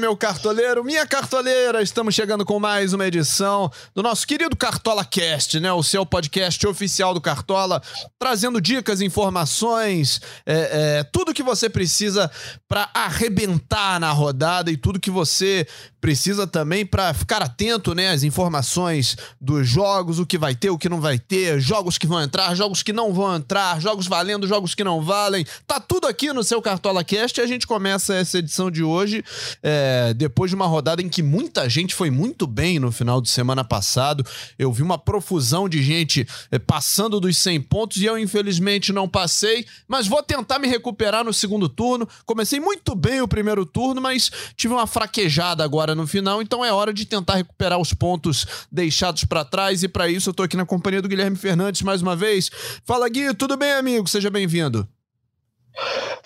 Meu cartoleiro, minha cartoleira! Estamos chegando com mais uma edição do nosso querido Cartola Cast, né? O seu podcast oficial do Cartola, trazendo dicas, informações, é, é, tudo que você precisa para arrebentar na rodada e tudo que você precisa também para ficar atento, né, às informações dos jogos, o que vai ter, o que não vai ter, jogos que vão entrar, jogos que não vão entrar, jogos valendo, jogos que não valem. Tá tudo aqui no seu Cartola Cast e a gente começa essa edição de hoje é, depois de uma rodada em que muita gente foi muito bem no final de semana passado. Eu vi uma profusão de gente é, passando dos 100 pontos e eu infelizmente não passei, mas vou tentar me recuperar no segundo turno. Comecei muito bem o primeiro turno, mas tive uma fraquejada agora agora no final, então é hora de tentar recuperar os pontos deixados para trás e para isso eu tô aqui na companhia do Guilherme Fernandes mais uma vez. Fala Gui, tudo bem, amigo? Seja bem-vindo.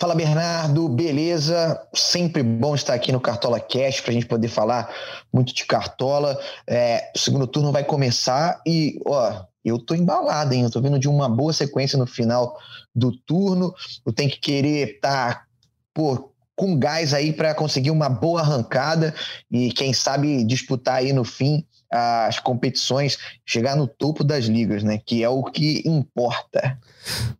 Fala Bernardo, beleza? Sempre bom estar aqui no Cartola Cash para a gente poder falar muito de Cartola. É, o segundo turno vai começar e, ó, eu tô embalado, hein? Eu tô vindo de uma boa sequência no final do turno. Eu tenho que querer estar, tá, com gás aí para conseguir uma boa arrancada e quem sabe disputar aí no fim as competições, chegar no topo das ligas, né? Que é o que importa.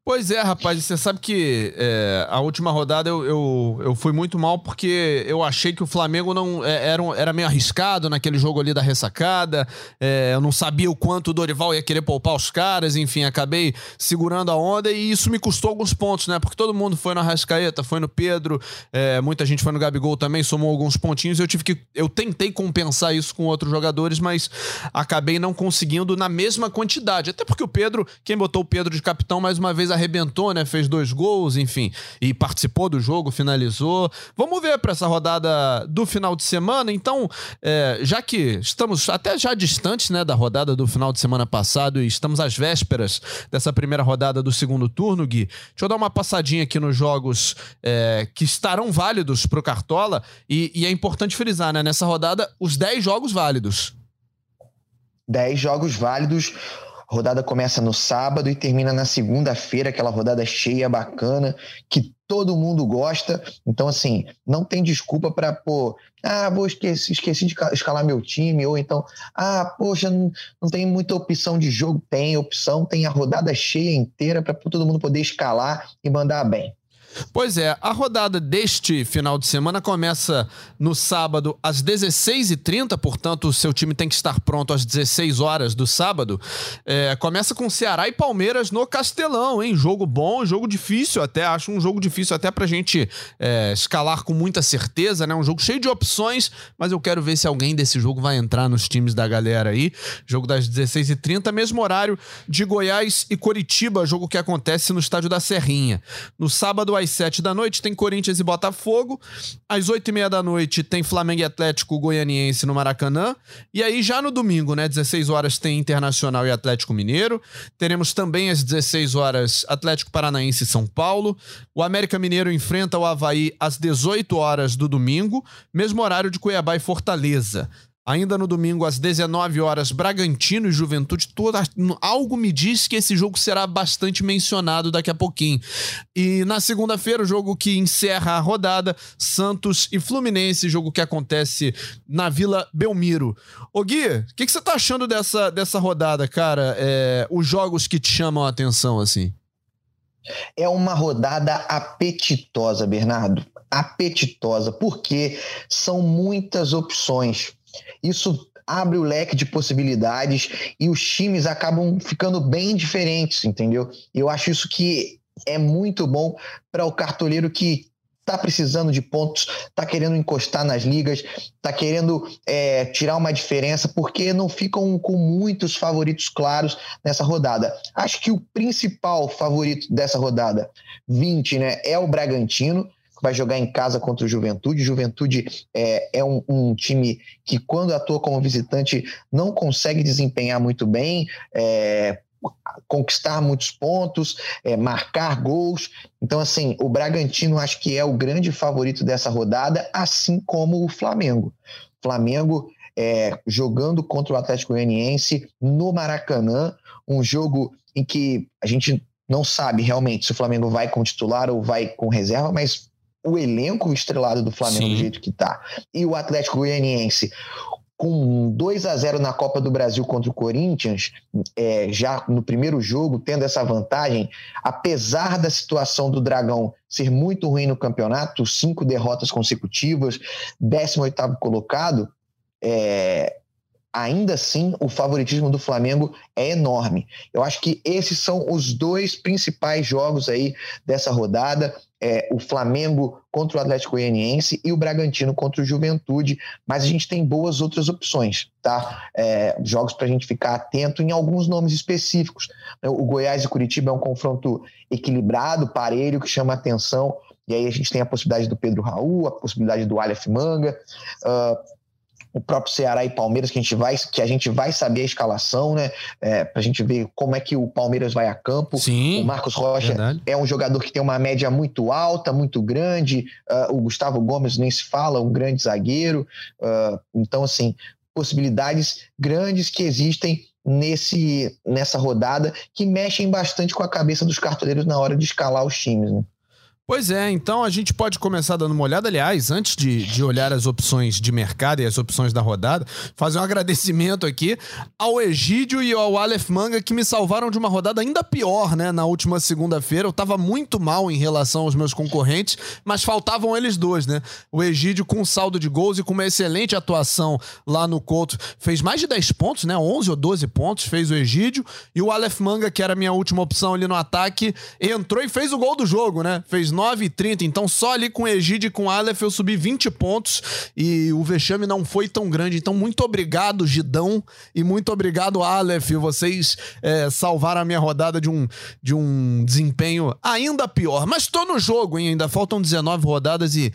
Pois é, rapaz, você sabe que é, a última rodada eu, eu, eu, fui muito mal porque eu achei que o Flamengo não é, era, era meio arriscado naquele jogo ali da ressacada. É, eu não sabia o quanto o Dorival ia querer poupar os caras, enfim, acabei segurando a onda e isso me custou alguns pontos, né? Porque todo mundo foi no Arrascaeta, foi no Pedro, é, muita gente foi no Gabigol também, somou alguns pontinhos. Eu tive que. Eu tentei compensar isso com outros jogadores, mas acabei não conseguindo na mesma quantidade. Até porque o Pedro, quem botou o Pedro de capitão, mais uma vez arrebentou, né? Fez dois gols, enfim, e participou do jogo, finalizou. Vamos ver para essa rodada do final de semana. Então, é, já que estamos até já distantes, né, da rodada do final de semana passado e estamos às vésperas dessa primeira rodada do segundo turno, Gui, deixa eu dar uma passadinha aqui nos jogos é, que estarão válidos para o Cartola e, e é importante frisar, né? Nessa rodada, os 10 jogos válidos. 10 jogos válidos. Rodada começa no sábado e termina na segunda-feira, aquela rodada cheia, bacana, que todo mundo gosta. Então, assim, não tem desculpa para, pô, ah, vou esqueci, esqueci de escalar meu time, ou então, ah, poxa, não, não tem muita opção de jogo. Tem opção, tem a rodada cheia inteira para todo mundo poder escalar e mandar bem. Pois é, a rodada deste final de semana começa no sábado às 16h30, portanto, o seu time tem que estar pronto às 16 horas do sábado. É, começa com Ceará e Palmeiras no Castelão, hein? Jogo bom, jogo difícil, até acho um jogo difícil até pra gente é, escalar com muita certeza, né? Um jogo cheio de opções, mas eu quero ver se alguém desse jogo vai entrar nos times da galera aí. Jogo das 16h30, mesmo horário de Goiás e Coritiba, jogo que acontece no estádio da Serrinha. No sábado, às às 7 da noite tem Corinthians e Botafogo. Às 8 e meia da noite tem Flamengo e Atlético Goianiense no Maracanã. E aí já no domingo, né, 16 horas tem Internacional e Atlético Mineiro. Teremos também às 16 horas Atlético Paranaense e São Paulo. O América Mineiro enfrenta o Havaí às 18 horas do domingo, mesmo horário de Cuiabá e Fortaleza. Ainda no domingo, às 19 horas, Bragantino e Juventude. Toda, algo me diz que esse jogo será bastante mencionado daqui a pouquinho. E na segunda-feira, o jogo que encerra a rodada, Santos e Fluminense, jogo que acontece na Vila Belmiro. Ô Gui, o que, que, você tá achando dessa, dessa rodada, cara? É, os jogos que te chamam a atenção, assim? É uma rodada apetitosa, Bernardo. Apetitosa, porque são muitas opções isso abre o leque de possibilidades e os times acabam ficando bem diferentes, entendeu? Eu acho isso que é muito bom para o cartoleiro que está precisando de pontos, está querendo encostar nas ligas, está querendo é, tirar uma diferença, porque não ficam com muitos favoritos claros nessa rodada. Acho que o principal favorito dessa rodada, 20, né, é o Bragantino vai jogar em casa contra o Juventude. Juventude é, é um, um, time que, quando atua como visitante, não consegue desempenhar muito bem, é, conquistar muitos pontos, é, marcar gols. Então, assim, o Bragantino acho que é o grande favorito dessa rodada, assim como o Flamengo. Flamengo é, jogando contra o Atlético Goianiense no Maracanã, um jogo em que a gente não sabe realmente se o Flamengo vai com titular ou vai com reserva, mas o elenco estrelado do Flamengo Sim. do jeito que tá. E o Atlético Goianiense com 2 a 0 na Copa do Brasil contra o Corinthians, é, já no primeiro jogo, tendo essa vantagem, apesar da situação do Dragão ser muito ruim no campeonato, cinco derrotas consecutivas, 18º colocado, é, ainda assim o favoritismo do Flamengo é enorme. Eu acho que esses são os dois principais jogos aí dessa rodada. É, o Flamengo contra o Atlético Goianiense e o Bragantino contra o Juventude, mas a gente tem boas outras opções, tá? É, jogos para a gente ficar atento em alguns nomes específicos. O Goiás e Curitiba é um confronto equilibrado, parelho, que chama atenção. E aí a gente tem a possibilidade do Pedro Raul, a possibilidade do Aleph Manga. Uh, o próprio Ceará e Palmeiras, que a gente vai, que a gente vai saber a escalação, né? É, para a gente ver como é que o Palmeiras vai a campo. Sim, o Marcos Rocha verdade. é um jogador que tem uma média muito alta, muito grande. Uh, o Gustavo Gomes nem se fala, um grande zagueiro. Uh, então, assim, possibilidades grandes que existem nesse, nessa rodada que mexem bastante com a cabeça dos cartoleiros na hora de escalar os times, né? Pois é, então a gente pode começar dando uma olhada. Aliás, antes de, de olhar as opções de mercado e as opções da rodada, fazer um agradecimento aqui ao Egídio e ao Aleph Manga que me salvaram de uma rodada ainda pior, né? Na última segunda-feira. Eu tava muito mal em relação aos meus concorrentes, mas faltavam eles dois, né? O Egídio com saldo de gols e com uma excelente atuação lá no Couto. Fez mais de 10 pontos, né? 11 ou 12 pontos fez o Egídio. E o Aleph Manga, que era a minha última opção ali no ataque, entrou e fez o gol do jogo, né? Fez 9,30. Então, só ali com Egide e com Aleph eu subi 20 pontos e o vexame não foi tão grande. Então, muito obrigado, Gidão, e muito obrigado, Aleph. Vocês é, salvaram a minha rodada de um, de um desempenho ainda pior. Mas tô no jogo, hein? Ainda faltam 19 rodadas e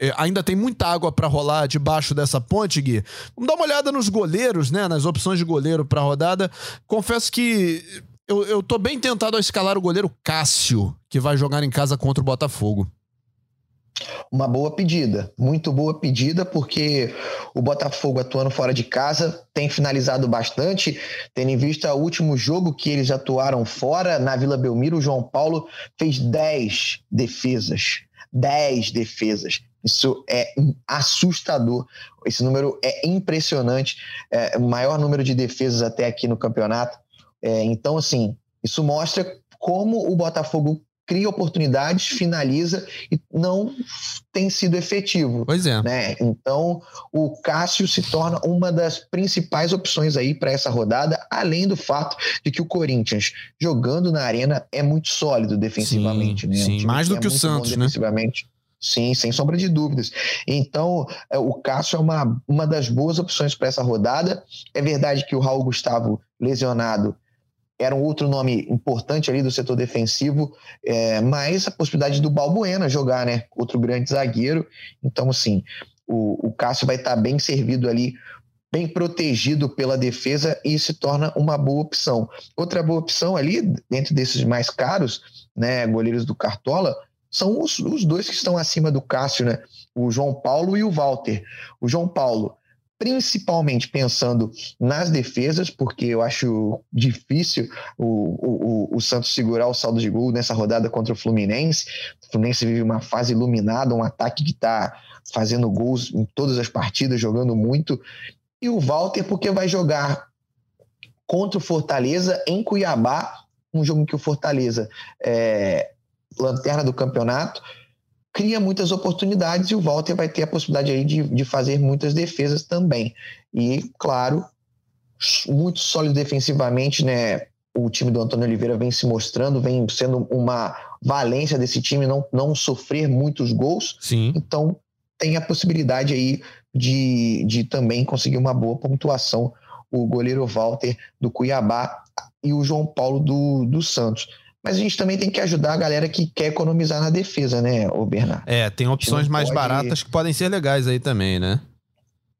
é, ainda tem muita água para rolar debaixo dessa ponte, Gui. Vamos dar uma olhada nos goleiros, né? Nas opções de goleiro para rodada. Confesso que eu, eu tô bem tentado a escalar o goleiro Cássio, que vai jogar em casa contra o Botafogo. Uma boa pedida, muito boa pedida, porque o Botafogo atuando fora de casa tem finalizado bastante, tendo em vista o último jogo que eles atuaram fora, na Vila Belmiro, o João Paulo fez 10 defesas. 10 defesas. Isso é assustador. Esse número é impressionante. É o maior número de defesas até aqui no campeonato. É, então, assim, isso mostra como o Botafogo cria oportunidades, finaliza e não tem sido efetivo. Pois é. Né? Então, o Cássio se torna uma das principais opções aí para essa rodada, além do fato de que o Corinthians, jogando na arena, é muito sólido defensivamente. Sim, né? sim. mais do que, que é o Santos, né? Sim, sem sombra de dúvidas. Então, é, o Cássio é uma, uma das boas opções para essa rodada. É verdade que o Raul Gustavo, lesionado, era um outro nome importante ali do setor defensivo, é, mas a possibilidade do Balbuena jogar, né? Outro grande zagueiro. Então, assim, o, o Cássio vai estar bem servido ali, bem protegido pela defesa e se torna uma boa opção. Outra boa opção ali, dentro desses mais caros, né? Goleiros do Cartola, são os, os dois que estão acima do Cássio, né? O João Paulo e o Walter. O João Paulo principalmente pensando nas defesas, porque eu acho difícil o, o, o, Santos segurar o saldo de gol nessa rodada contra o Fluminense. O Fluminense vive uma fase iluminada, um ataque que está fazendo gols em todas as partidas, jogando muito. E o Walter, porque vai jogar contra o Fortaleza em Cuiabá, um jogo em que o Fortaleza é lanterna do campeonato, cria muitas oportunidades e o Walter vai ter a possibilidade aí de, de fazer muitas defesas também. E, claro, muito sólido defensivamente, né? O time do Antônio Oliveira vem se mostrando, vem sendo uma valência desse time não, não sofrer muitos gols. Sim. Então, tem a possibilidade aí de, de também conseguir uma boa pontuação o goleiro Walter do Cuiabá e o João Paulo do, do Santos. Mas a gente também tem que ajudar a galera que quer economizar na defesa, né, o Bernardo? É, tem opções mais pode... baratas que podem ser legais aí também, né?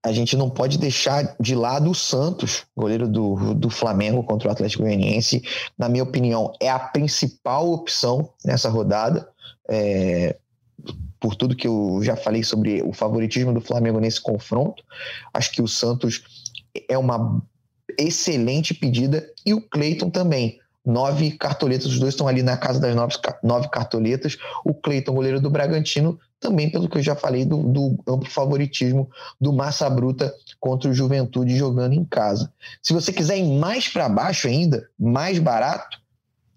A gente não pode deixar de lado o Santos, goleiro do, do Flamengo contra o Atlético Goianiense. Na minha opinião, é a principal opção nessa rodada. É, por tudo que eu já falei sobre o favoritismo do Flamengo nesse confronto. Acho que o Santos é uma excelente pedida e o Cleiton também. Nove cartoletas, os dois estão ali na casa das nove, nove cartoletas. O Cleiton, goleiro do Bragantino, também pelo que eu já falei do, do, amplo favoritismo do Massa Bruta contra o Juventude jogando em casa. Se você quiser ir mais para baixo ainda, mais barato,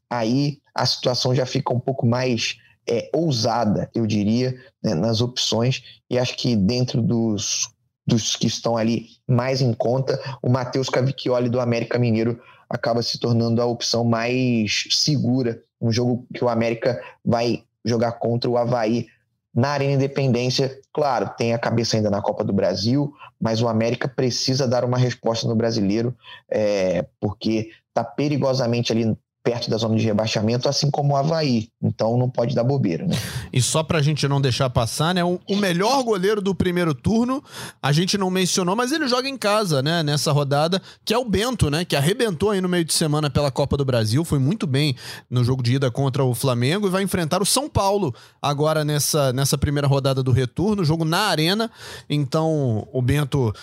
aí a situação já fica um pouco mais é, ousada, eu diria, né, nas opções, e acho que dentro dos, dos que estão ali mais em conta, o Matheus Cavicchioli do América Mineiro acaba se tornando a opção mais segura, um jogo que o América vai jogar contra o Havaí na Arena Independência. Claro, tem a cabeça ainda na Copa do Brasil, mas o América precisa dar uma resposta no brasileiro, é, porque está perigosamente ali perto da zona de rebaixamento, assim como o Havaí. Então não pode dar bobeira, né? E só pra gente não deixar passar, né? O, melhor goleiro do primeiro turno, a gente não mencionou, mas ele joga em casa, né? Nessa rodada, que é o Bento, né? Que arrebentou aí no meio de semana pela Copa do Brasil, foi muito bem no jogo de ida contra o Flamengo e vai enfrentar o São Paulo agora nessa, nessa primeira rodada do retorno, jogo na Arena. Então, o Bento,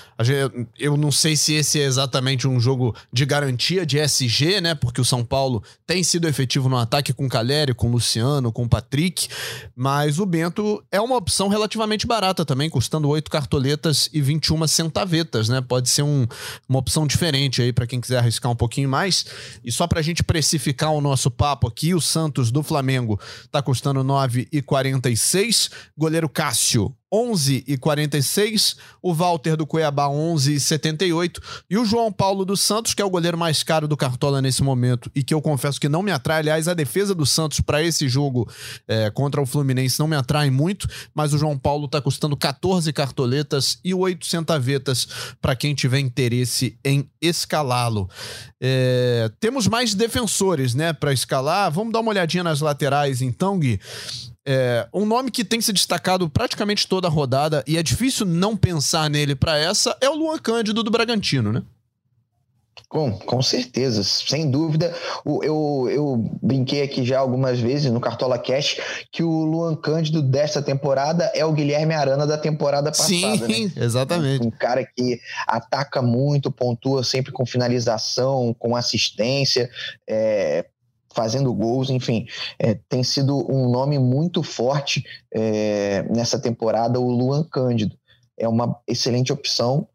eu não sei se esse é exatamente um jogo de garantia de SG, né? Porque o São Paulo tem sido efetivo no ataque com o Caleri, com o Luciano, com o Patrick, mas o Bento é uma opção relativamente barata também, custando 8 cartoletas e 21 centavetas, né? Pode ser um, uma opção diferente aí para quem quiser arriscar um pouquinho mais. E só para a gente precificar o nosso papo aqui, o Santos do Flamengo está custando 9,46, goleiro Cássio 11 e 46, o Walter do Cuiabá 11 e 78 e o João Paulo dos Santos, que é o goleiro mais caro do Cartola nesse momento e que eu confesso que não me atrai. Aliás, a defesa do Santos para esse jogo é, contra o Fluminense não me atrai muito, mas o João Paulo está custando 14 cartoletas e 8 centavetas para quem tiver interesse em escalá-lo. É, temos mais defensores, né, para escalar. Vamos dar uma olhadinha nas laterais então, Gui. É, um nome que tem se destacado praticamente toda a rodada e é difícil não pensar nele para essa é o Luan Cândido do Bragantino, né? Com, com certeza, sem dúvida. Eu, eu brinquei aqui já algumas vezes no Cartola Cash que o Luan Cândido dessa temporada é o Guilherme Arana da temporada passada. Sim, né? exatamente. Um, um cara que ataca muito, pontua sempre com finalização, com assistência. É, fazendo gols, enfim, é, tem sido um nome muito forte é, nessa temporada, o Luan Cândido. É uma excelente opção,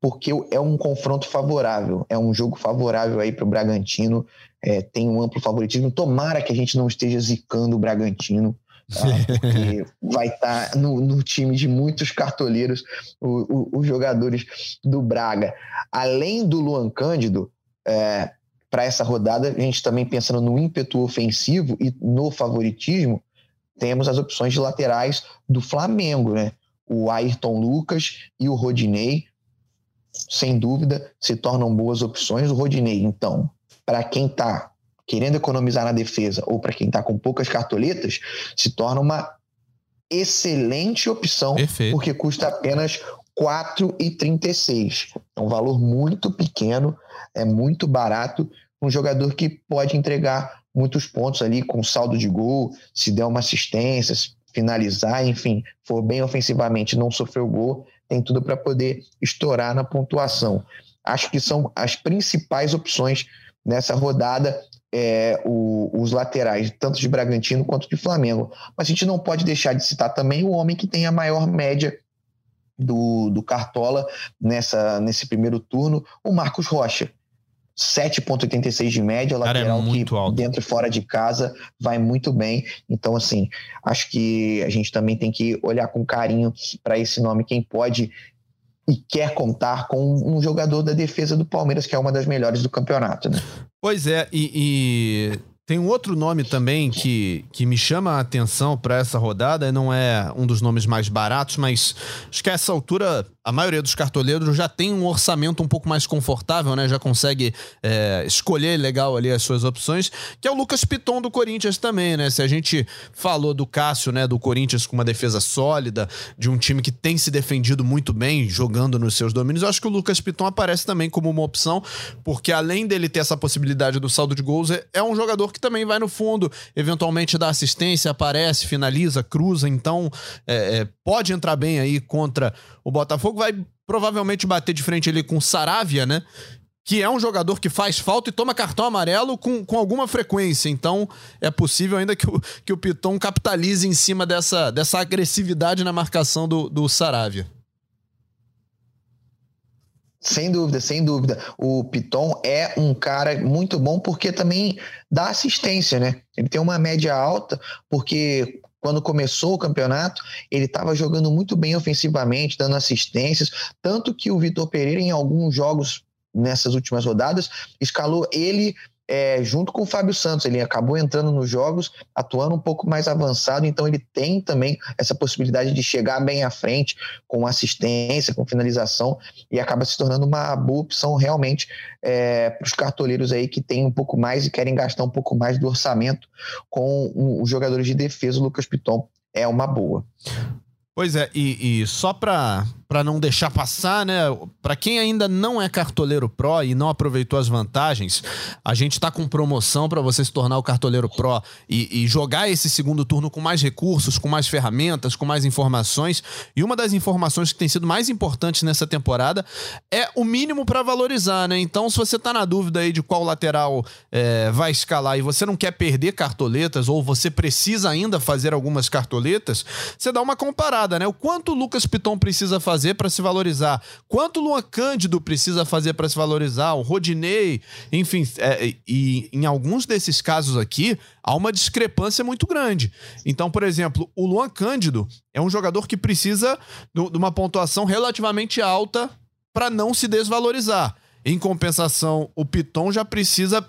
porque é um confronto favorável, é um jogo favorável aí para o Bragantino, é, tem um amplo favoritismo. Tomara que a gente não esteja zicando o Bragantino. Tá? Porque vai estar tá no, no, time de muitos cartoleiros, os jogadores do Braga. Além do Luan Cândido, é, para essa rodada, a gente também pensando no ímpeto ofensivo e no favoritismo, temos as opções de laterais do Flamengo, né? O Ayrton Lucas e o Rodinei, sem dúvida, se tornam boas opções. O Rodinei, então, para quem está querendo economizar na defesa ou para quem está com poucas cartoletas, se torna uma excelente opção, Perfeito. porque custa apenas 4,36. É um valor muito pequeno, é muito barato. Um jogador que pode entregar muitos pontos ali com saldo de gol, se der uma assistência, finalizar, enfim, for bem ofensivamente, não sofreu gol, tem tudo para poder estourar na pontuação. Acho que são as principais opções nessa rodada. É, o, os laterais, tanto de Bragantino quanto de Flamengo. Mas a gente não pode deixar de citar também o homem que tem a maior média do, do Cartola nessa, nesse primeiro turno, o Marcos Rocha. 7,86 de média, Cara, é lateral é que alto. dentro e fora de casa vai muito bem. Então, assim, acho que a gente também tem que olhar com carinho para esse nome, quem pode e quer contar com um jogador da defesa do Palmeiras, que é uma das melhores do campeonato, né? Pois é, e, e Tem um outro nome também que, que me chama a atenção para essa rodada, não é um dos nomes mais baratos, mas acho que a essa altura a maioria dos cartoleiros já tem um orçamento um pouco mais confortável, né? Já consegue é, escolher legal ali as suas opções, que é o Lucas Piton do Corinthians também, né? Se a gente falou do Cássio, né? Do Corinthians com uma defesa sólida, de um time que tem se defendido muito bem, jogando nos seus domínios, acho que o Lucas Piton aparece também como uma opção, porque além dele ter essa possibilidade do saldo de gols, é, é um jogador que também vai no fundo, eventualmente dá assistência, aparece, finaliza, cruza, então é, é, pode entrar bem aí contra o Botafogo vai provavelmente bater de frente ali com Saravia, né? Que é um jogador que faz falta e toma cartão amarelo com, com alguma frequência. Então, é possível ainda que o, que o Piton capitalize em cima dessa, dessa agressividade na marcação do, do Saravia. Sem dúvida, sem dúvida. O Piton é um cara muito bom porque também dá assistência, né? Ele tem uma média alta, porque quando começou o campeonato, ele estava jogando muito bem ofensivamente, dando assistências, tanto que o Vitor Pereira, em alguns jogos nessas últimas rodadas, escalou ele é, junto com o Fábio Santos. Ele acabou entrando nos jogos, atuando um pouco mais avançado, então ele tem também essa possibilidade de chegar bem à frente com assistência, com finalização, e acaba se tornando uma boa opção realmente é, para os cartoleiros aí que têm um pouco mais e querem gastar um pouco mais do orçamento com os jogadores de defesa. O Lucas Piton é uma boa. Pois é, e, e só para para não deixar passar, né? Para quem ainda não é cartoleiro Pro e não aproveitou as vantagens, a gente está com promoção para você se tornar o cartoleiro Pro e, e, jogar esse segundo turno com mais recursos, com mais ferramentas, com mais informações. E uma das informações que tem sido mais importantes nessa temporada é o mínimo para valorizar, né? Então, se você está na dúvida aí de qual lateral é, vai escalar e você não quer perder cartoletas ou você precisa ainda fazer algumas cartoletas, você dá uma comparada, né? O quanto o Lucas Piton precisa fazer fazer para se valorizar? Quanto o Luan Cândido precisa fazer para se valorizar? O Rodinei, enfim, é, e em alguns desses casos aqui há uma discrepância muito grande. Então, por exemplo, o Luan Cândido é um jogador que precisa de uma pontuação relativamente alta para não se desvalorizar. Em compensação, o Piton já precisa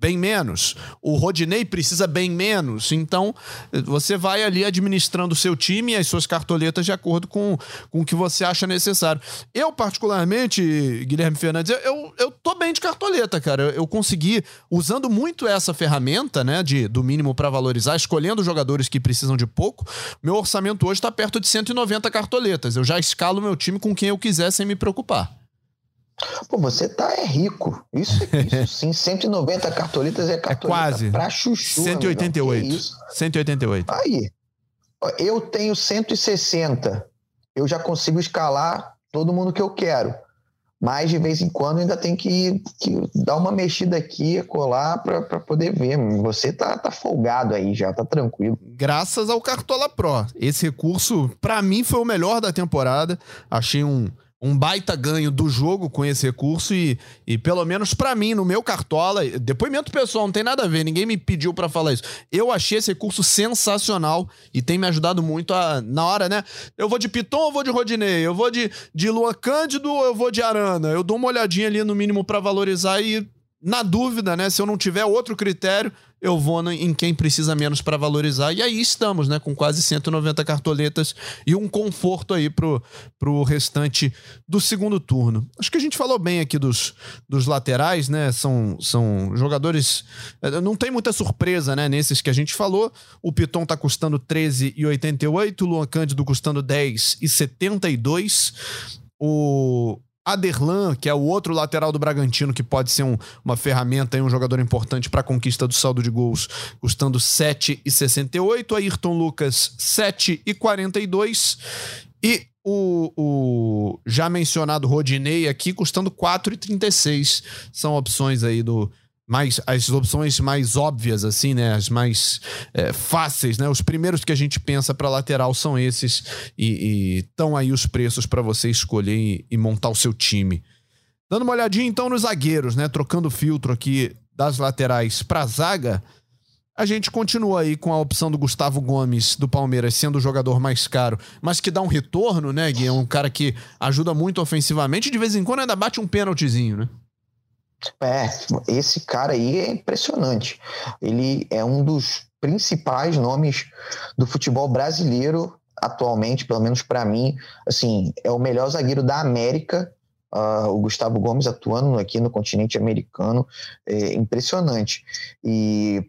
bem menos. O Rodinei precisa bem menos. Então, você vai ali administrando o seu time e as suas cartoletas de acordo com, com o que você acha necessário. Eu, particularmente, Guilherme Fernandes, eu, eu tô bem de cartoleta, cara. Eu, eu consegui, usando muito essa ferramenta, né, de, do mínimo para valorizar, escolhendo jogadores que precisam de pouco, meu orçamento hoje está perto de 190 cartoletas. Eu já escalo meu time com quem eu quiser sem me preocupar. Pô, você tá é rico. Isso, isso sim, 190 cartolitas é cartolita é quase. pra chuchu. 188. Isso. 188. Aí, eu tenho 160. Eu já consigo escalar todo mundo que eu quero. Mas de vez em quando ainda tem que, que dar uma mexida aqui, colar para poder ver. Você tá, tá folgado aí já, tá tranquilo. Graças ao Cartola Pro. Esse recurso, para mim, foi o melhor da temporada. Achei um, um baita ganho do jogo com esse recurso e, e pelo menos para mim, no meu cartola, depoimento pessoal, não tem nada a ver, ninguém me pediu para falar isso. Eu achei esse recurso sensacional e tem me ajudado muito a, na hora, né? Eu vou de Piton ou vou de Rodinei? Eu vou de, de Luan Cândido ou eu vou de Arana? Eu dou uma olhadinha ali no mínimo para valorizar e na dúvida, né? Se eu não tiver outro critério, eu vou em quem precisa menos para valorizar. E aí estamos, né? Com quase 190 cartoletas e um conforto aí pro, pro restante do segundo turno. Acho que a gente falou bem aqui dos, dos laterais, né? São, são jogadores. Eh, não tem muita surpresa, né? Nesses que a gente falou. O Piton tá custando 13,88, o Luan Cândido custando 10,72. O Aderlan, que é o outro lateral do Bragantino, que pode ser um, uma ferramenta e um jogador importante para a conquista do saldo de gols, custando 7,68. Ayrton Lucas, 7,42. E o, o já mencionado Rodinei aqui, custando 4,36. São opções aí do, mais as opções mais óbvias assim, né, as mais é, fáceis, né? Os primeiros que a gente pensa para lateral são esses e estão aí os preços para você escolher e, e, montar o seu time. Dando uma olhadinha então nos zagueiros, né, trocando filtro aqui das laterais para zaga, a gente continua aí com a opção do Gustavo Gomes do Palmeiras sendo o jogador mais caro, mas que dá um retorno, né, Gui? É um cara que ajuda muito ofensivamente e de vez em quando ainda bate um pênaltizinho, né? É, esse cara aí é impressionante. Ele é um dos principais nomes do futebol brasileiro atualmente, pelo menos para mim. Assim, é o melhor zagueiro da América. Uh, o Gustavo Gomes atuando aqui no continente americano, é impressionante. E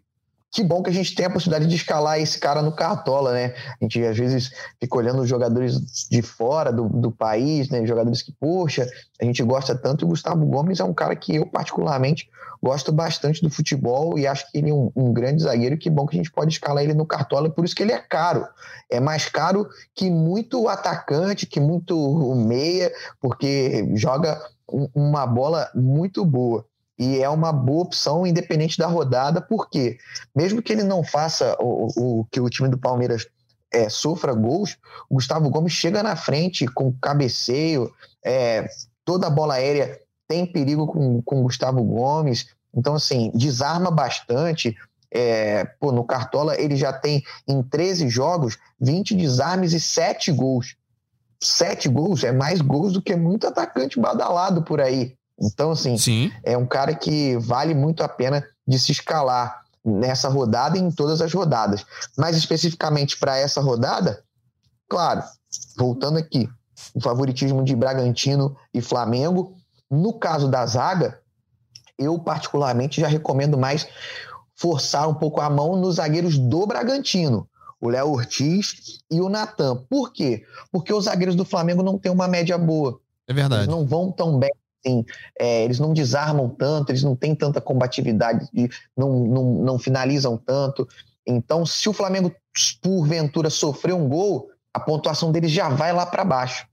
que bom que a gente tem a possibilidade de escalar esse cara no Cartola, né? A gente às vezes fica olhando os jogadores de fora do, do país, né? Jogadores que, poxa, a gente gosta tanto. O Gustavo Gomes é um cara que eu, particularmente, gosto bastante do futebol e acho que ele é um, um grande zagueiro. Que bom que a gente pode escalar ele no Cartola, por isso que ele é caro. É mais caro que muito atacante, que muito meia, porque joga uma bola muito boa e é uma boa opção independente da rodada, porque mesmo que ele não faça o, o que o time do Palmeiras é, sofra gols, o Gustavo Gomes chega na frente com cabeceio, é, toda a bola aérea tem perigo com, com o Gustavo Gomes, então assim, desarma bastante. É, pô, no Cartola ele já tem em 13 jogos 20 desarmes e 7 gols. 7 gols é mais gols do que muito atacante badalado por aí. Então, assim, Sim. é um cara que vale muito a pena de se escalar nessa rodada e em todas as rodadas. Mais especificamente para essa rodada, claro, voltando aqui, o favoritismo de Bragantino e Flamengo. No caso da zaga, eu particularmente já recomendo mais forçar um pouco a mão nos zagueiros do Bragantino, o Léo Ortiz e o Natan. Por quê? Porque os zagueiros do Flamengo não têm uma média boa. É verdade. Eles não vão tão bem assim, é, eles não desarmam tanto, eles não têm tanta combatividade, não, não, não finalizam tanto. Então, se o Flamengo, porventura, sofrer um gol, a pontuação deles já vai lá para baixo.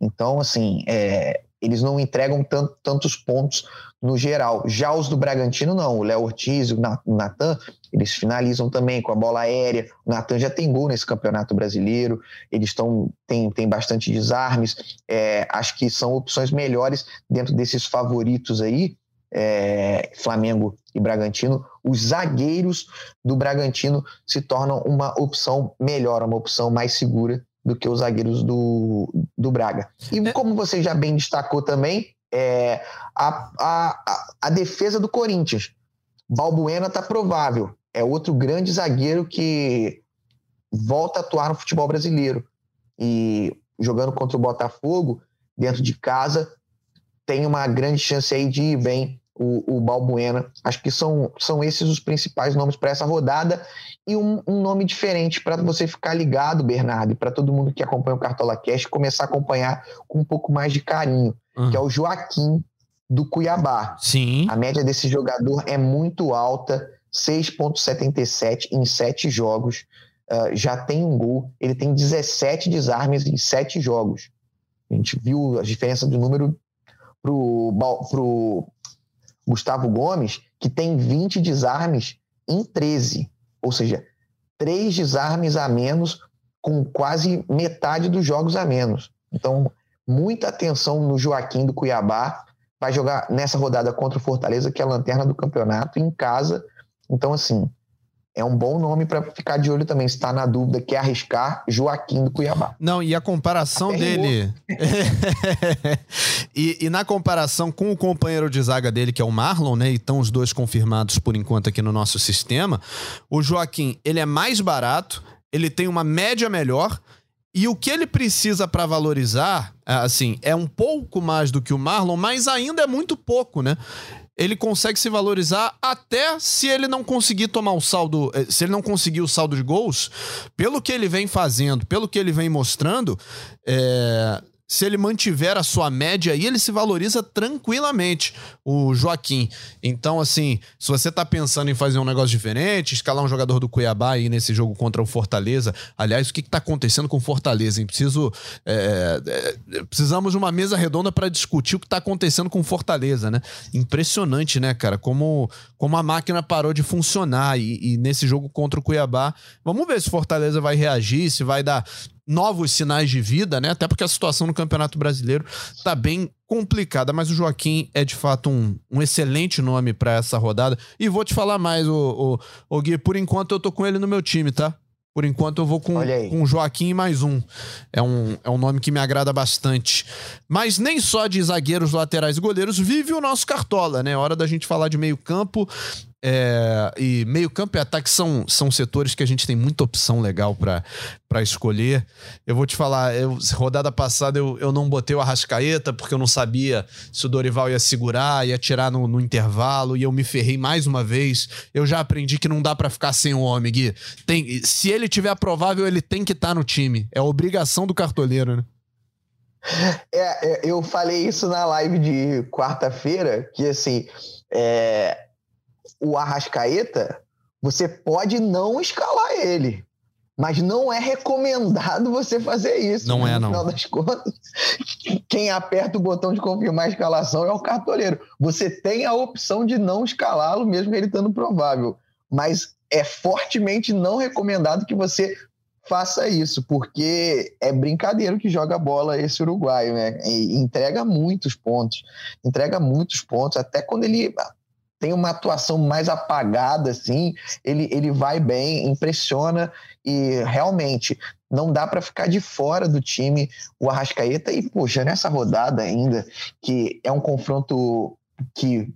Então, assim, é, eles não entregam tanto, tantos pontos no geral. Já os do Bragantino, não. O Léo Ortiz, o Natan, eles finalizam também com a bola aérea. O Natan já tem gol nesse campeonato brasileiro. Eles estão têm, têm bastante desarmes. É, acho que são opções melhores dentro desses favoritos aí. É, Flamengo e Bragantino, os zagueiros do Bragantino se tornam uma opção melhor, uma opção mais segura do que os zagueiros do, do Braga. E é. como você já bem destacou também, é, a, a, a defesa do Corinthians. Balbuena está provável. É outro grande zagueiro que volta a atuar no futebol brasileiro. E jogando contra o Botafogo, dentro de casa, tem uma grande chance aí de ir bem o, o Balbuena. Acho que são, são esses os principais nomes para essa rodada. E um, um nome diferente para você ficar ligado, Bernardo, e para todo mundo que acompanha o Cartola Cash começar a acompanhar com um pouco mais de carinho, uhum. que é o Joaquim do Cuiabá. Sim. A média desse jogador é muito alta, 6,77 em 7 jogos. Uh, já tem um gol, ele tem 17 desarmes em 7 jogos. A gente viu a diferença do número pro, pro Gustavo Gomes, que tem 20 desarmes em 13. Ou seja, três desarmes a menos, com quase metade dos jogos a menos. Então, muita atenção no Joaquim do Cuiabá. Vai jogar nessa rodada contra o Fortaleza, que é a lanterna do campeonato, em casa. Então, assim, é um bom nome para ficar de olho também. Se está na dúvida, quer arriscar, Joaquim do Cuiabá. Não, e a comparação Até dele. e, e, na comparação com o companheiro de zaga dele, que é o Marlon, né? E estão os dois confirmados por enquanto aqui no nosso sistema. O Joaquim, ele é mais barato, ele tem uma média melhor. E o que ele precisa para valorizar, assim, é um pouco mais do que o Marlon, mas ainda é muito pouco, né? Ele consegue se valorizar até se ele não conseguir tomar o saldo, eh, se ele não conseguir o saldo de gols, pelo que ele vem fazendo, pelo que ele vem mostrando, é, se ele mantiver a sua média aí, ele se valoriza tranquilamente, o Joaquim. Então, assim, se você tá pensando em fazer um negócio diferente, escalar um jogador do Cuiabá aí nesse jogo contra o Fortaleza. Aliás, o que, que tá acontecendo com o Fortaleza, hein? Preciso. É, é, precisamos de uma mesa redonda para discutir o que tá acontecendo com o Fortaleza, né? Impressionante, né, cara? Como, como a máquina parou de funcionar. E, e nesse jogo contra o Cuiabá, vamos ver se o Fortaleza vai reagir, se vai dar novos sinais de vida, né? Até porque a situação no Campeonato Brasileiro tá bem complicada, mas o Joaquim é de fato um, um excelente nome para essa rodada. E vou te falar mais, o, o, o Gui, por enquanto eu tô com ele no meu time, tá? Por enquanto eu vou com, com Joaquim e mais um. É, um. é um nome que me agrada bastante. Mas nem só de zagueiros, laterais e goleiros vive o nosso Cartola, né? Hora da gente falar de meio campo. É, e meio campo e ataque são, são setores que a gente tem muita opção legal para escolher. Eu vou te falar, eu, rodada passada eu, eu não botei o Arrascaeta porque eu não sabia se o Dorival ia segurar, ia tirar no, no intervalo e eu me ferrei mais uma vez. Eu já aprendi que não dá para ficar sem o homem, Gui. Tem, se ele tiver aprovável, ele tem que estar tá no time. É obrigação do cartoleiro, né? É, é eu falei isso na live de quarta-feira, que assim, é, o Arrascaeta, você pode não escalar ele. Mas não é recomendado você fazer isso. Não é, no não. No final das contas, quem aperta o botão de confirmar a escalação é o cartoleiro. Você tem a opção de não escalá-lo, mesmo ele estando provável. Mas é fortemente não recomendado que você faça isso, porque é brincadeira que joga bola esse uruguaio, né? E entrega muitos pontos. Entrega muitos pontos, até quando ele tem uma atuação mais apagada, assim, ele, ele vai bem, impressiona e realmente não dá para ficar de fora do time o Arrascaeta. E, poxa, nessa rodada ainda, que é um confronto que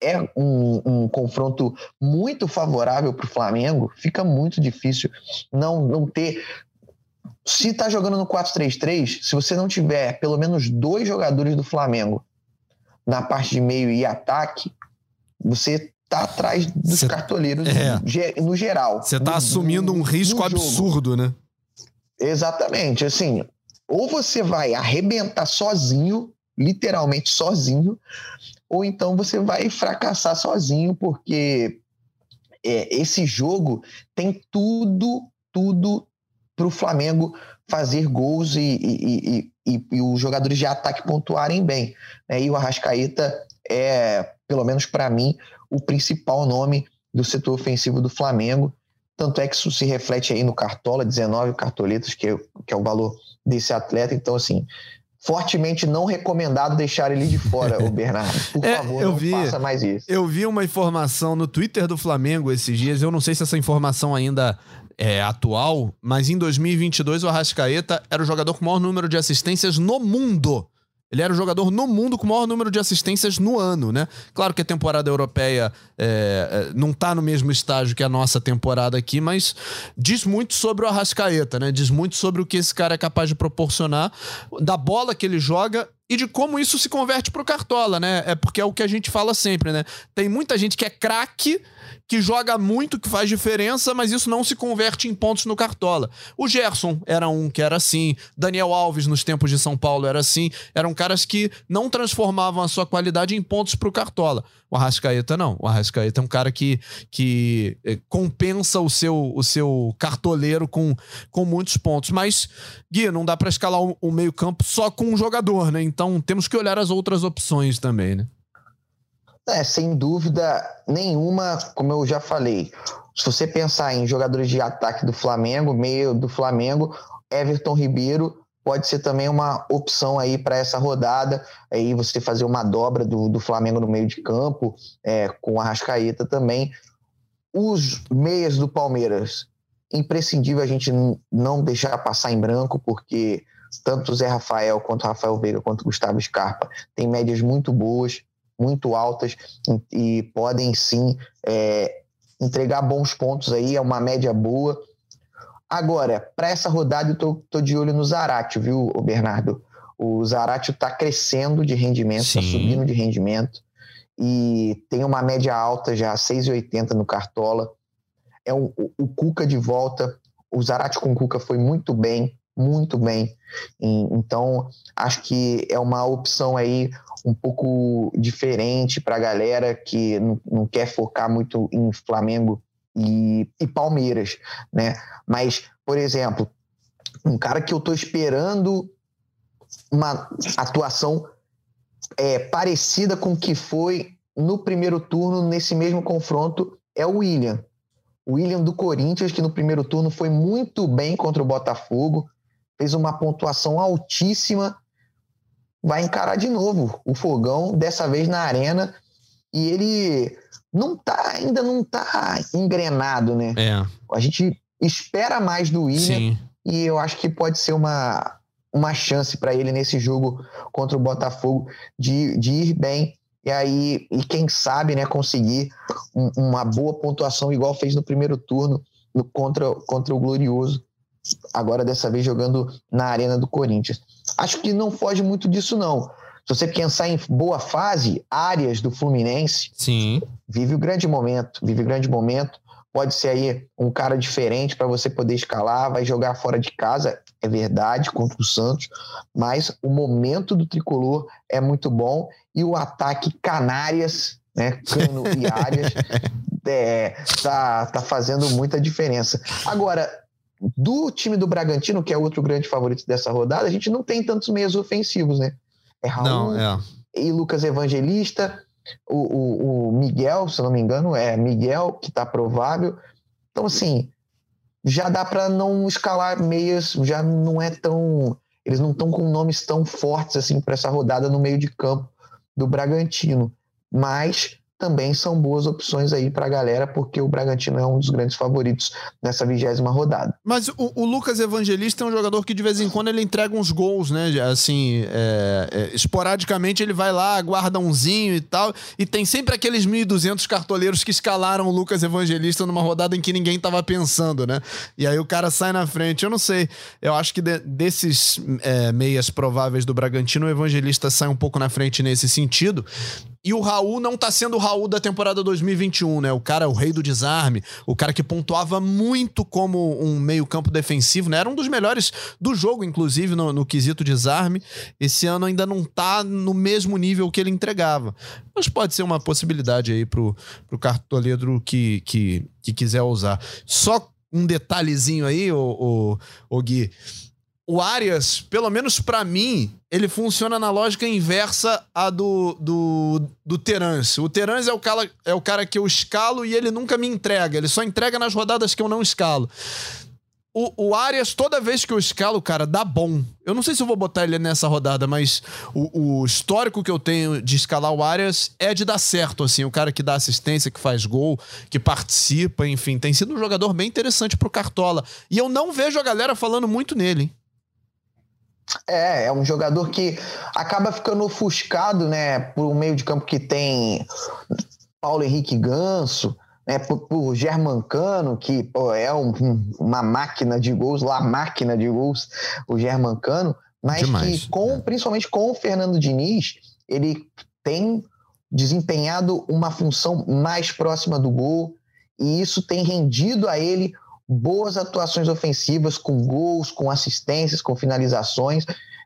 é um, um confronto muito favorável para o Flamengo, fica muito difícil não, não ter se está jogando no 4-3-3, se você não tiver pelo menos dois jogadores do Flamengo na parte de meio e ataque, você tá atrás dos Cê, cartoleiros é. no geral. Você tá assumindo um risco absurdo, né? Exatamente. Assim, ou você vai arrebentar sozinho, literalmente sozinho, ou então você vai fracassar sozinho, porque é, esse jogo tem tudo, tudo para o Flamengo fazer gols e, e, e, e, os jogadores de ataque pontuarem bem. Né? E o Arrascaeta é pelo menos para mim, o principal nome do setor ofensivo do Flamengo. Tanto é que isso se reflete aí no Cartola, 19 cartoletas, que é, que é o valor desse atleta. Então, assim, fortemente não recomendado deixar ele de fora, o Bernardo. Por é, favor, não vi, faça mais isso. Eu vi uma informação no Twitter do Flamengo esses dias, eu não sei se essa informação ainda é atual, mas em 2022 o Arrascaeta era o jogador com o maior número de assistências no mundo. Ele era o jogador no mundo com o maior número de assistências no ano, né? Claro que a temporada europeia é, é, não tá no mesmo estágio que a nossa temporada aqui, mas diz muito sobre o Arrascaeta, né? Diz muito sobre o que esse cara é capaz de proporcionar, da bola que ele joga e de como isso se converte pro Cartola, né? É porque é o que a gente fala sempre, né? Tem muita gente que é craque que joga muito, que faz diferença, mas isso não se converte em pontos no Cartola. O Gerson era um que era assim, Daniel Alves nos tempos de São Paulo era assim, eram caras que não transformavam a sua qualidade em pontos para o Cartola. O Arrascaeta não. O Arrascaeta é um cara que, que eh, compensa o seu, o seu cartoleiro com, com muitos pontos. Mas, Gui, não dá para escalar o, o meio-campo só com um jogador, né? Então temos que olhar as outras opções também, né? É, sem dúvida nenhuma, como eu já falei. Se você pensar em jogadores de ataque do Flamengo, meio do Flamengo, Everton Ribeiro pode ser também uma opção aí para essa rodada. Aí você fazer uma dobra do, do Flamengo no meio de campo, é, com a Rascaeta também. Os meias do Palmeiras, imprescindível a gente não deixar passar em branco, porque tanto o Zé Rafael quanto o Rafael Veiga quanto o Gustavo Scarpa têm médias muito boas muito altas e, e podem sim é, entregar bons pontos aí, é uma média boa. Agora, para essa rodada, eu tô, tô, de olho no Zaratio, viu, Bernardo? O Zaratio está crescendo de rendimento, está subindo de rendimento e tem uma média alta já, 6,80 no Cartola. É o, o, o Cuca de volta. O Zaratio com o Cuca foi muito bem, muito bem. Então, acho que é uma opção aí um pouco diferente para a galera que não, quer focar muito em Flamengo e, e, Palmeiras, né? Mas, por exemplo, um cara que eu estou esperando uma atuação é, parecida com o que foi no primeiro turno, nesse mesmo confronto, é o William. William do Corinthians, que no primeiro turno foi muito bem contra o Botafogo, fez uma pontuação altíssima, vai encarar de novo o fogão, dessa vez na arena, e ele não tá, ainda não tá engrenado, né? É. A gente espera mais do William Sim. e eu acho que pode ser uma, uma chance para ele nesse jogo contra o Botafogo de, de ir bem e aí e quem sabe né conseguir um, uma boa pontuação igual fez no primeiro turno no, contra, contra o Glorioso agora dessa vez jogando na arena do Corinthians. Acho que não foge muito disso não. Se você pensar em boa fase áreas do Fluminense sim. vive o grande momento vive o grande momento. Pode ser aí um cara diferente para você poder escalar, vai jogar fora de casa, é verdade, contra o Santos, mas o momento do tricolor é muito bom e o ataque Canárias, né, Cano e Arias, é, tá, tá fazendo muita diferença. Agora, do time do Bragantino, que é outro grande favorito dessa rodada, a gente não tem tantos meios ofensivos, né? É Raul não, é. e Lucas Evangelista, o, o, o, Miguel, se não me engano, é Miguel, que está provável. Então, assim, já dá para não escalar meias, já não é tão. Eles não estão com nomes tão fortes assim para essa rodada no meio de campo do Bragantino. Mas também são boas opções aí para a galera, porque o Bragantino é um dos grandes favoritos nessa vigésima rodada. Mas o, o, Lucas Evangelista é um jogador que de vez em quando ele entrega uns gols, né? Assim, é, é, esporadicamente ele vai lá, guarda umzinho e tal, e tem sempre aqueles 1.200 cartoleiros que escalaram o Lucas Evangelista numa rodada em que ninguém tava pensando, né? E aí o cara sai na frente. Eu não sei, eu acho que de, desses é, meias prováveis do Bragantino, o Evangelista sai um pouco na frente nesse sentido. E o Raul não tá sendo o Raul da temporada 2021, né? O cara, o rei do desarme, o cara que pontuava muito como um meio-campo defensivo, né? Era um dos melhores do jogo, inclusive, no, no, quesito desarme. Esse ano ainda não tá no mesmo nível que ele entregava. Mas pode ser uma possibilidade aí pro, pro cartoleiro que, que, que quiser usar. Só um detalhezinho aí, o, Gui o Arias, pelo menos para mim, ele funciona na lógica inversa à do, do, do Terence. O Terence é o, cara, é o cara que eu escalo e ele nunca me entrega. Ele só entrega nas rodadas que eu não escalo. O, o Arias, toda vez que eu escalo, cara, dá bom. Eu não sei se eu vou botar ele nessa rodada, mas o, o, histórico que eu tenho de escalar o Arias é de dar certo, assim. O cara que dá assistência, que faz gol, que participa, enfim. Tem sido um jogador bem interessante pro Cartola. E eu não vejo a galera falando muito nele, hein? É, é um jogador que acaba ficando ofuscado, né, por um meio de campo que tem Paulo Henrique Ganso, né, por, por Germancano, que pô, é um, uma máquina de gols, lá máquina de gols, o Germancano, mas Demais, que com, é. principalmente com o Fernando Diniz, ele tem desempenhado uma função mais próxima do gol, e isso tem rendido a ele boas atuações ofensivas, com gols, com assistências, com finalizações.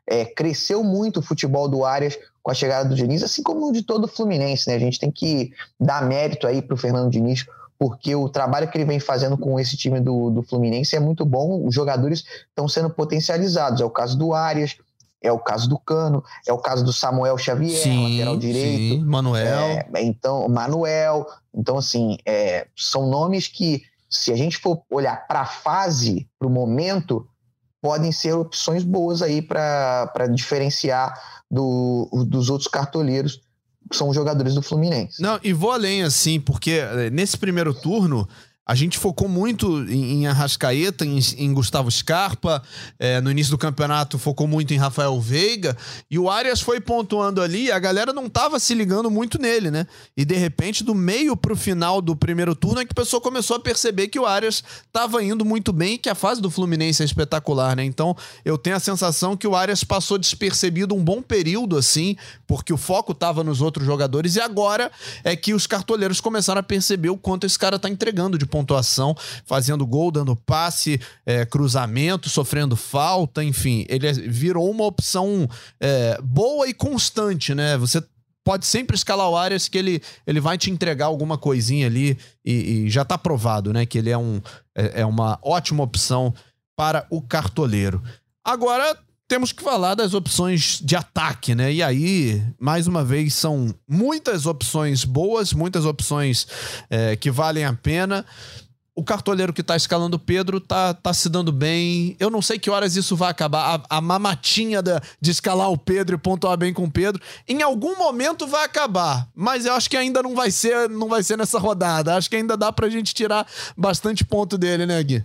É, cresceu muito o futebol do Arias com a chegada do Diniz, assim como de todo o Fluminense. Né? A gente tem que dar mérito aí para o Fernando Diniz, porque o trabalho que ele vem fazendo com esse time do, do Fluminense é muito bom. Os jogadores estão sendo potencializados. É o caso do Arias, é o caso do Cano, é o caso do Samuel Xavier, sim, lateral direito. Sim, Manuel. É, então, Manuel. Então, assim, é, são nomes que se a gente for olhar para a fase, para o momento, podem ser opções boas aí para diferenciar do, dos outros cartoleiros que são jogadores do Fluminense. Não, e vou além assim, porque eh, nesse primeiro turno a gente focou muito em, Arrascaeta, em, em, Gustavo Scarpa. É, no início do campeonato focou muito em Rafael Veiga. E o Arias foi pontuando ali. a galera não tava se ligando muito nele, né? E de repente, do meio pro final do primeiro turno, é que o pessoal começou a perceber que o Arias tava indo muito bem e que a fase do Fluminense é espetacular, né? Então eu tenho a sensação que o Arias passou despercebido um bom período, assim, porque o foco tava nos outros jogadores. E agora é que os cartoleiros começaram a perceber o quanto esse cara tá entregando de ponto pontuação, fazendo gol, dando passe, é, cruzamento, sofrendo falta, enfim. Ele é, virou uma opção é, boa e constante, né? Você pode sempre escalar o Arias que ele, ele vai te entregar alguma coisinha ali e, e já está provado, né? Que ele é, um, é, é uma ótima opção para o cartoleiro. Agora temos que falar das opções de ataque, né? E aí, mais uma vez, são muitas opções boas, muitas opções é, que valem a pena. O cartoleiro que tá escalando o Pedro tá, tá se dando bem. Eu não sei que horas isso vai acabar. A, a mamatinha da, de escalar o Pedro e pontuar bem com o Pedro. Em algum momento vai acabar. Mas eu acho que ainda não vai ser, não vai ser nessa rodada. Acho que ainda dá pra gente tirar bastante ponto dele, né, Gui?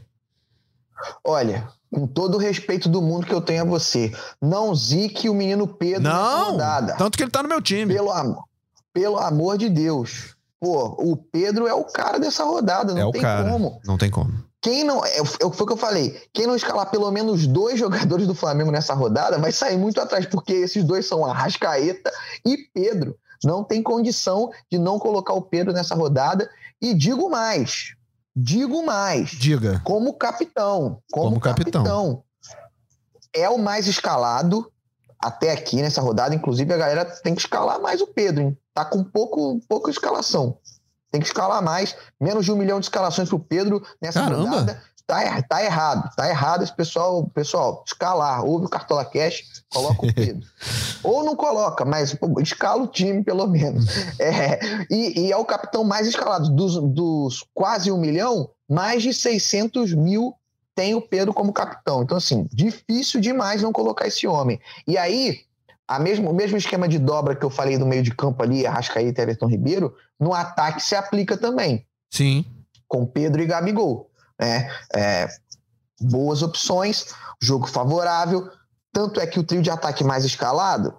Olha, com todo o respeito do mundo que eu tenho a você, não zique o menino Pedro não, Tanto que ele tá no meu time. Pelo amor, pelo amor de Deus. Pô, o Pedro é o cara dessa rodada, não é tem cara. como. Não tem como. Quem não. É, foi o que eu falei. Quem não escalar pelo menos dois jogadores do Flamengo nessa rodada vai sair muito atrás, porque esses dois são Arrascaeta e Pedro. Não tem condição de não colocar o Pedro nessa rodada. E digo mais. Digo mais. Diga. Como capitão. Como, como capitão. capitão. É o mais escalado até aqui nessa rodada. Inclusive, a galera tem que escalar mais o Pedro, hein? Tá com pouco, pouco escalação. Tem que escalar mais. Menos de um milhão de escalações pro Pedro nessa Caramba. rodada. Tá, tá errado, tá errado esse pessoal, pessoal, escalar, ouve o Cartola Cash, coloca o Pedro. Ou não coloca, mas pô, escala o time, pelo menos. É, e, e, é o capitão mais escalado. Dos, dos quase um milhão, mais de 600 mil tem o Pedro como capitão. Então, assim, difícil demais não colocar esse homem. E aí, a mesmo, o mesmo esquema de dobra que eu falei do meio de campo ali, Arrascaeta e Everton Ribeiro, no ataque se aplica também. Sim. Com Pedro e Gabigol. Né? É, boas opções, jogo favorável. Tanto é que o trio de ataque mais escalado,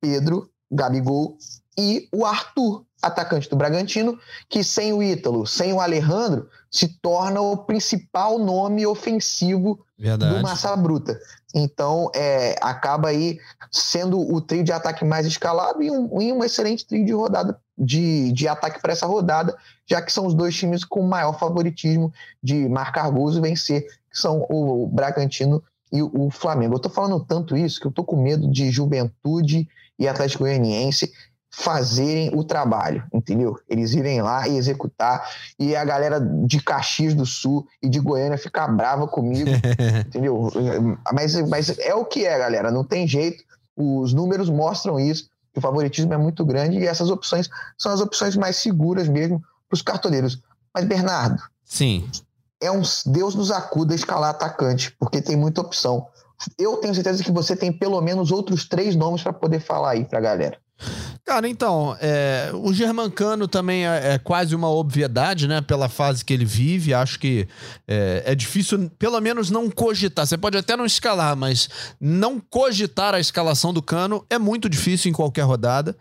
Pedro, Gabigol e o Arthur, atacante do Bragantino, que sem o Ítalo, sem o Alejandro, se torna o principal nome ofensivo Verdade. do Massa Bruta. Então, é, acaba aí sendo o trio de ataque mais escalado e um, e um excelente trio de rodada de, de ataque para essa rodada, já que são os dois times com maior favoritismo de marcar gols e vencer, que são o Bragantino e o Flamengo. Eu tô falando tanto isso que eu tô com medo de Juventude e Atlético Goianiense fazerem o trabalho, entendeu? Eles irem lá e executar e a galera de Caxias do Sul e de Goiânia ficar brava comigo, entendeu? Mas, mas é o que é, galera, não tem jeito. Os números mostram isso, que o favoritismo é muito grande e essas opções são as opções mais seguras mesmo para os cartoleiros. Mas Bernardo, sim, é um Deus nos acuda escalar atacante, porque tem muita opção. Eu tenho certeza que você tem pelo menos outros três nomes para poder falar aí para a galera. Cara, então, é, o Germancano também é, é, quase uma obviedade, né? Pela fase que ele vive. Acho que é, é, difícil, pelo menos, não cogitar. Você pode até não escalar, mas não cogitar a escalação do Cano é muito difícil em qualquer rodada.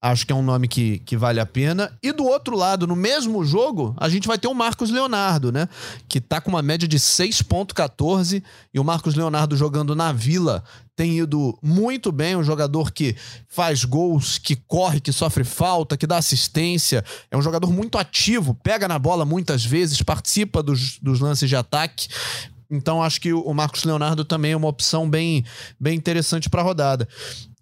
Acho que é um nome que, que vale a pena. E do outro lado, no mesmo jogo, a gente vai ter o Marcos Leonardo, né? Que tá com uma média de 6,14. E o Marcos Leonardo jogando na Vila tem ido muito bem. Um jogador que faz gols, que corre, que sofre falta, que dá assistência. É um jogador muito ativo, pega na bola muitas vezes, participa dos, dos lances de ataque. Então acho que o Marcos Leonardo também é uma opção bem, bem interessante para a rodada.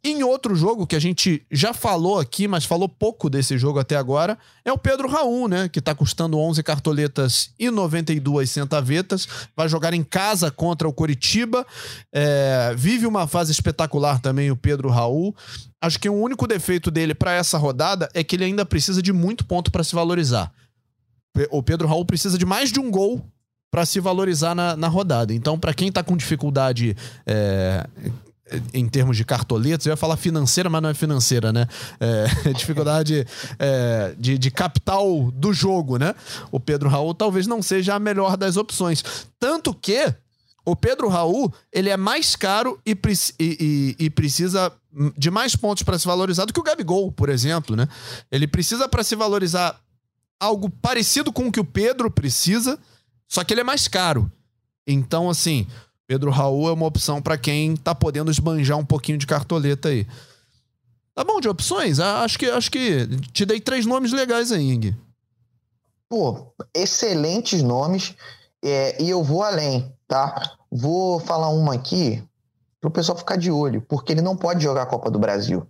Em outro jogo que a gente já falou aqui, mas falou pouco desse jogo até agora, é o Pedro Raul, né? Que tá custando 11 cartoletas e 92 centavetas. Vai jogar em casa contra o Coritiba. É, vive uma fase espetacular também o Pedro Raul. Acho que o único defeito dele para essa rodada é que ele ainda precisa de muito ponto para se valorizar. O Pedro Raul precisa de mais de um gol para se valorizar na, na rodada. Então, para quem tá com dificuldade é, em termos de cartoletas, eu ia falar financeira, mas não é financeira, né? É, dificuldade é, de, de capital do jogo, né? O Pedro Raul talvez não seja a melhor das opções. Tanto que o Pedro Raul, ele é mais caro e, e, e, e precisa de mais pontos para se valorizar do que o Gabigol, por exemplo, né? Ele precisa para se valorizar algo parecido com o que o Pedro precisa, só que ele é mais caro. Então, assim, Pedro Raul é uma opção para quem tá podendo esbanjar um pouquinho de cartoleta aí. Tá bom de opções? Ah, acho que, acho que te dei três nomes legais aí, Ing. Pô, excelentes nomes. É, e eu vou além, tá? Vou falar uma aqui para o pessoal ficar de olho, porque ele não pode jogar a Copa do Brasil.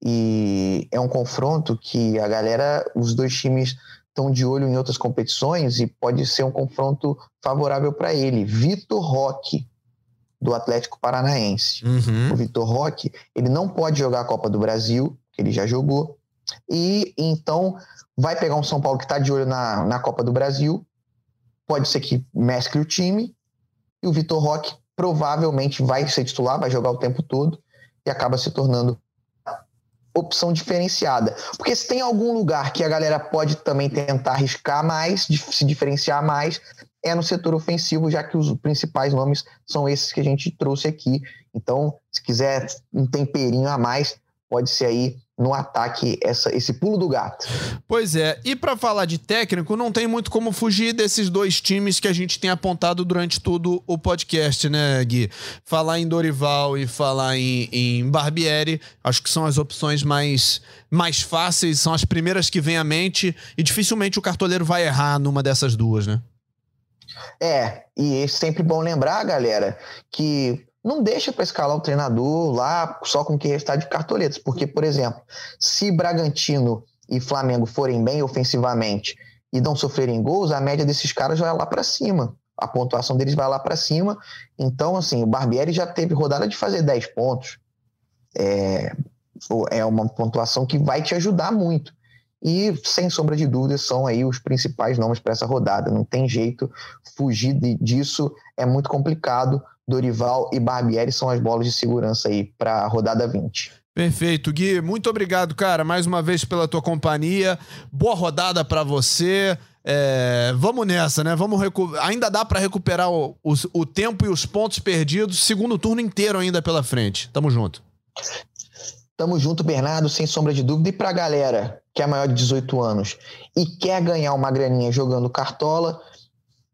E é um confronto que a galera, os dois times estão de olho em outras competições e pode ser um confronto favorável para ele. Vitor Roque, do Atlético Paranaense. Uhum. O Vitor Roque, ele não pode jogar a Copa do Brasil, que ele já jogou, e então vai pegar um São Paulo que está de olho na, na Copa do Brasil, pode ser que mescle o time, e o Vitor Roque provavelmente vai ser titular, vai jogar o tempo todo, e acaba se tornando opção diferenciada. Porque se tem algum lugar que a galera pode também tentar arriscar mais, se diferenciar mais, é no setor ofensivo, já que os principais nomes são esses que a gente trouxe aqui. Então, se quiser um temperinho a mais, pode ser aí no ataque essa, esse pulo do gato. Pois é, e para falar de técnico, não tem muito como fugir desses dois times que a gente tem apontado durante todo o podcast, né, Gui? Falar em Dorival e falar em, em Barbieri, acho que são as opções mais, mais fáceis, são as primeiras que vêm à mente, e dificilmente o cartoleiro vai errar numa dessas duas, né? É, e é sempre bom lembrar, galera, que não deixa para escalar o treinador lá só com quem está de cartoletas, porque, por exemplo, se Bragantino e Flamengo forem bem ofensivamente e não sofrerem gols, a média desses caras vai lá para cima. A pontuação deles vai lá para cima. Então, assim, o Barbieri já teve rodada de fazer 10 pontos. É, é uma pontuação que vai te ajudar muito. E, sem sombra de dúvidas, são aí os principais nomes para essa rodada. Não tem jeito, fugir disso é muito complicado. Dorival e Barbieri são as bolas de segurança aí para a rodada 20. Perfeito, Gui. Muito obrigado, cara, mais uma vez pela tua companhia. Boa rodada para você. É, vamos nessa, né? Vamos recu... Ainda dá para recuperar o, o, o, tempo e os pontos perdidos. Segundo turno inteiro ainda pela frente. Tamo junto. Tamo junto, Bernardo, sem sombra de dúvida. E pra galera que é maior de 18 anos e quer ganhar uma graninha jogando cartola,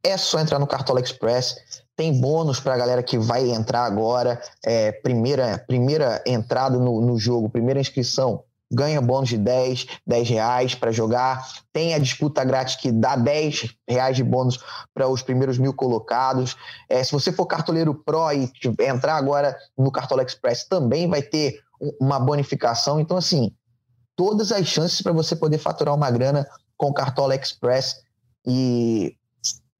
é só entrar no Cartola Express. Tem bônus para a galera que vai entrar agora. É, primeira, primeira entrada no, no jogo, primeira inscrição, ganha bônus de 10, 10 reais para jogar. Tem a disputa grátis que dá 10 reais de bônus para os primeiros mil colocados. É, se você for cartoleiro Pro e entrar agora no Cartola Express, também vai ter uma bonificação. Então, assim, todas as chances para você poder faturar uma grana com o Cartola Express. E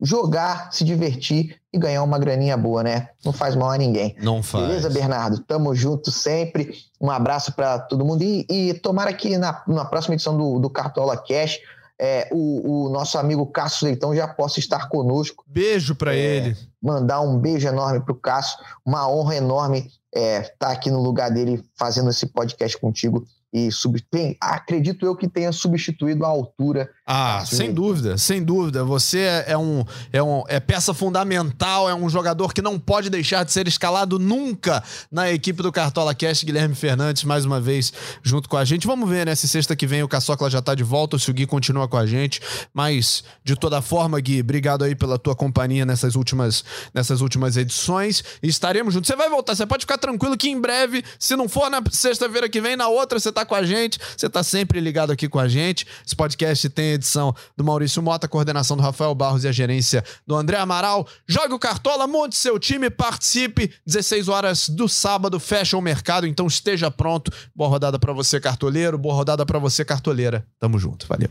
jogar, se divertir e ganhar uma graninha boa, né? Não faz mal a ninguém. Não faz. Beleza, Bernardo? Tamo junto sempre. Um abraço para todo mundo. E, e tomara que na, na próxima edição do, do Cartola Cash é, o, o, nosso amigo Cássio Leitão já possa estar conosco. Beijo para é, ele. Mandar um beijo enorme pro Cássio. Uma honra enorme estar é, tá aqui no lugar dele fazendo esse podcast contigo e sub... tem, acredito eu que tenha substituído a altura. Ah, sem dúvida, sem dúvida. Você é, é um, é um é peça fundamental, é um jogador que não pode deixar de ser escalado nunca na equipe do Cartola Cast. Guilherme Fernandes, mais uma vez, junto com a gente. Vamos ver, né? Se sexta que vem o Caçocla já tá de volta, ou se o Gui continua com a gente. Mas, de toda forma, Gui, obrigado aí pela tua companhia nessas últimas, nessas últimas edições. Estaremos juntos. Você vai voltar, você pode ficar tranquilo que em breve, se não for na sexta-feira que vem, na outra, você tá com a gente, você tá sempre ligado aqui com a gente. Esse podcast tem edição do Maurício Mota, coordenação do Rafael Barros e a gerência do André Amaral. Jogue o Cartola, monte seu time, participe. 16 horas do sábado, fecha o mercado, então esteja pronto. Boa rodada para você, cartoleiro. Boa rodada para você, cartoleira. Tamo junto. Valeu.